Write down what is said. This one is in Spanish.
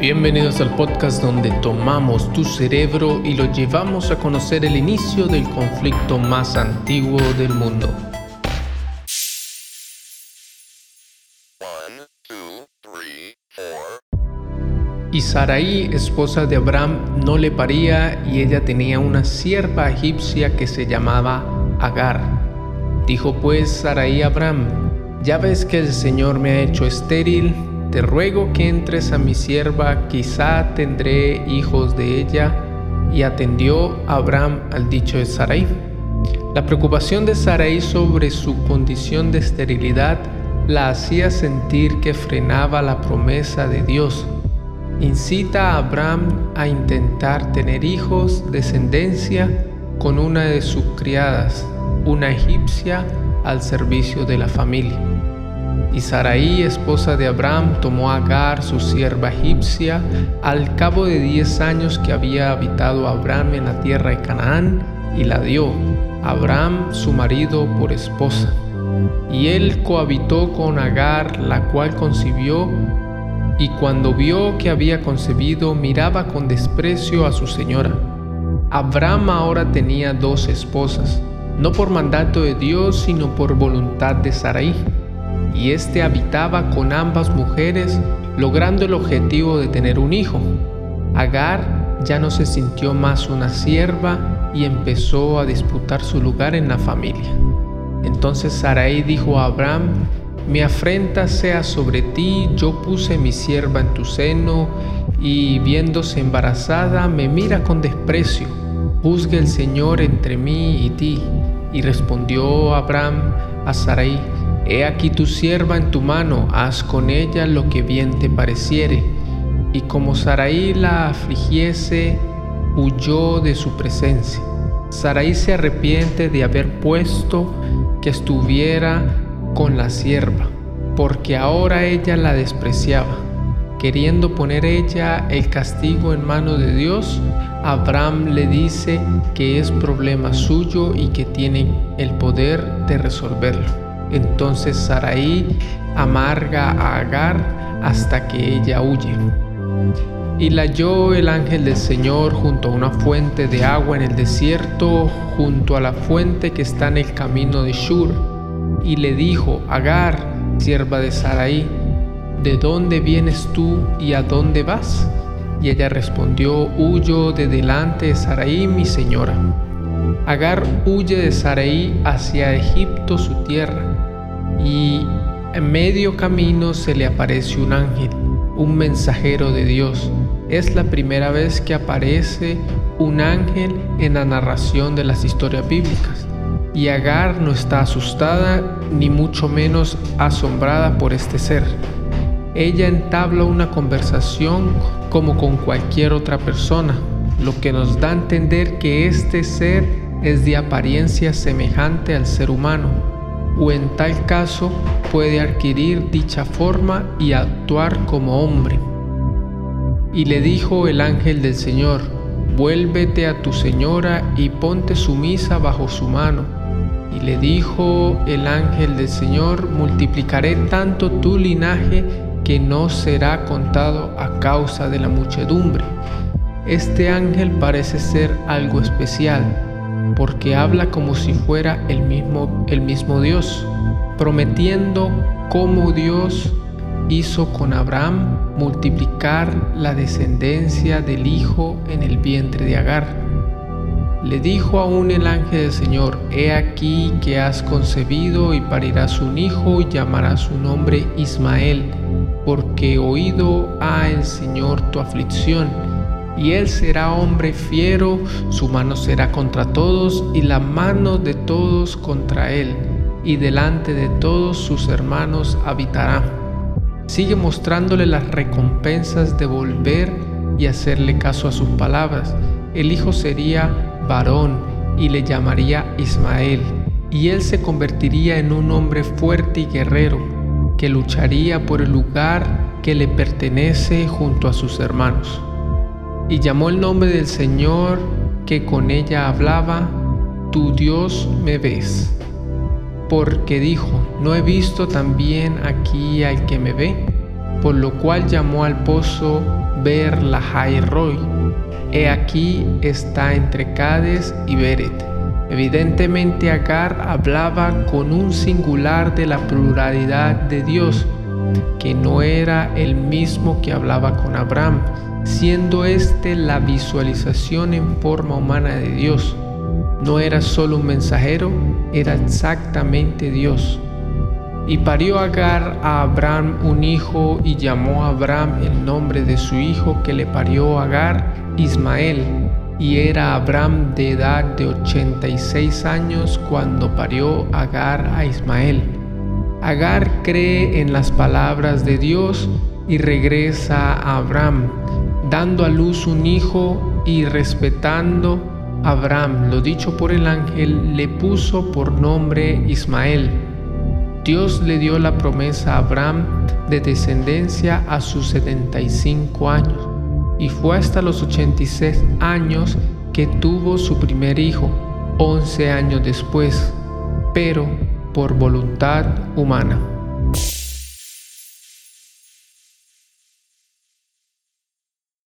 Bienvenidos al podcast donde tomamos tu cerebro y lo llevamos a conocer el inicio del conflicto más antiguo del mundo. Y Sarai, esposa de Abraham, no le paría y ella tenía una sierva egipcia que se llamaba Agar. Dijo pues Sarai a Abraham, ya ves que el Señor me ha hecho estéril te ruego que entres a mi sierva, quizá tendré hijos de ella. Y atendió Abraham al dicho de Sarai. La preocupación de Sarai sobre su condición de esterilidad la hacía sentir que frenaba la promesa de Dios. Incita a Abraham a intentar tener hijos, descendencia, con una de sus criadas, una egipcia, al servicio de la familia. Y Sarai, esposa de Abraham, tomó a Agar, su sierva egipcia, al cabo de diez años que había habitado Abraham en la tierra de Canaán, y la dio a Abraham, su marido, por esposa. Y él cohabitó con Agar, la cual concibió, y cuando vio que había concebido, miraba con desprecio a su señora. Abraham ahora tenía dos esposas, no por mandato de Dios, sino por voluntad de Sarai y éste habitaba con ambas mujeres, logrando el objetivo de tener un hijo. Agar ya no se sintió más una sierva y empezó a disputar su lugar en la familia. Entonces Sarai dijo a Abraham, mi afrenta sea sobre ti, yo puse mi sierva en tu seno, y viéndose embarazada me mira con desprecio. Juzgue el Señor entre mí y ti. Y respondió Abraham a Sarai, He aquí tu sierva en tu mano, haz con ella lo que bien te pareciere. Y como Saraí la afligiese, huyó de su presencia. Saraí se arrepiente de haber puesto que estuviera con la sierva, porque ahora ella la despreciaba. Queriendo poner ella el castigo en mano de Dios, Abraham le dice que es problema suyo y que tiene el poder de resolverlo. Entonces Sarai amarga a Agar hasta que ella huye. Y la halló el ángel del Señor junto a una fuente de agua en el desierto, junto a la fuente que está en el camino de Shur. Y le dijo, Agar, sierva de Sarai, ¿de dónde vienes tú y a dónde vas? Y ella respondió, huyo de delante de Sarai, mi señora. Agar huye de Sarai hacia Egipto, su tierra y en medio camino se le aparece un ángel, un mensajero de Dios. Es la primera vez que aparece un ángel en la narración de las historias bíblicas. Y Agar no está asustada ni mucho menos asombrada por este ser. Ella entabla una conversación como con cualquier otra persona, lo que nos da a entender que este ser es de apariencia semejante al ser humano, o en tal caso puede adquirir dicha forma y actuar como hombre. Y le dijo el ángel del Señor, vuélvete a tu señora y ponte sumisa bajo su mano. Y le dijo el ángel del Señor, multiplicaré tanto tu linaje que no será contado a causa de la muchedumbre. Este ángel parece ser algo especial porque habla como si fuera el mismo, el mismo Dios, prometiendo cómo Dios hizo con Abraham multiplicar la descendencia del Hijo en el vientre de Agar. Le dijo aún el ángel del Señor, He aquí que has concebido y parirás un hijo y llamarás su nombre Ismael, porque oído ha el Señor tu aflicción y él será hombre fiero, su mano será contra todos y la mano de todos contra él, y delante de todos sus hermanos habitará. Sigue mostrándole las recompensas de volver y hacerle caso a sus palabras. El hijo sería varón y le llamaría Ismael, y él se convertiría en un hombre fuerte y guerrero, que lucharía por el lugar que le pertenece junto a sus hermanos y llamó el nombre del Señor que con ella hablaba, Tu Dios me ves. Porque dijo, ¿no he visto también aquí al que me ve? por lo cual llamó al pozo Ber Lahai Roy. He aquí está entre Cades y Beret. Evidentemente Agar hablaba con un singular de la pluralidad de Dios, que no era el mismo que hablaba con Abraham, siendo este la visualización en forma humana de Dios. No era solo un mensajero, era exactamente Dios. Y parió Agar a Abraham un hijo y llamó a Abraham el nombre de su hijo que le parió Agar, Ismael. Y era Abraham de edad de 86 años cuando parió Agar a Ismael. Agar cree en las palabras de Dios y regresa a Abraham, dando a luz un hijo y respetando a Abraham, lo dicho por el ángel, le puso por nombre Ismael Dios le dio la promesa a Abraham de descendencia a sus 75 años y fue hasta los 86 años que tuvo su primer hijo, 11 años después, pero por voluntad humana.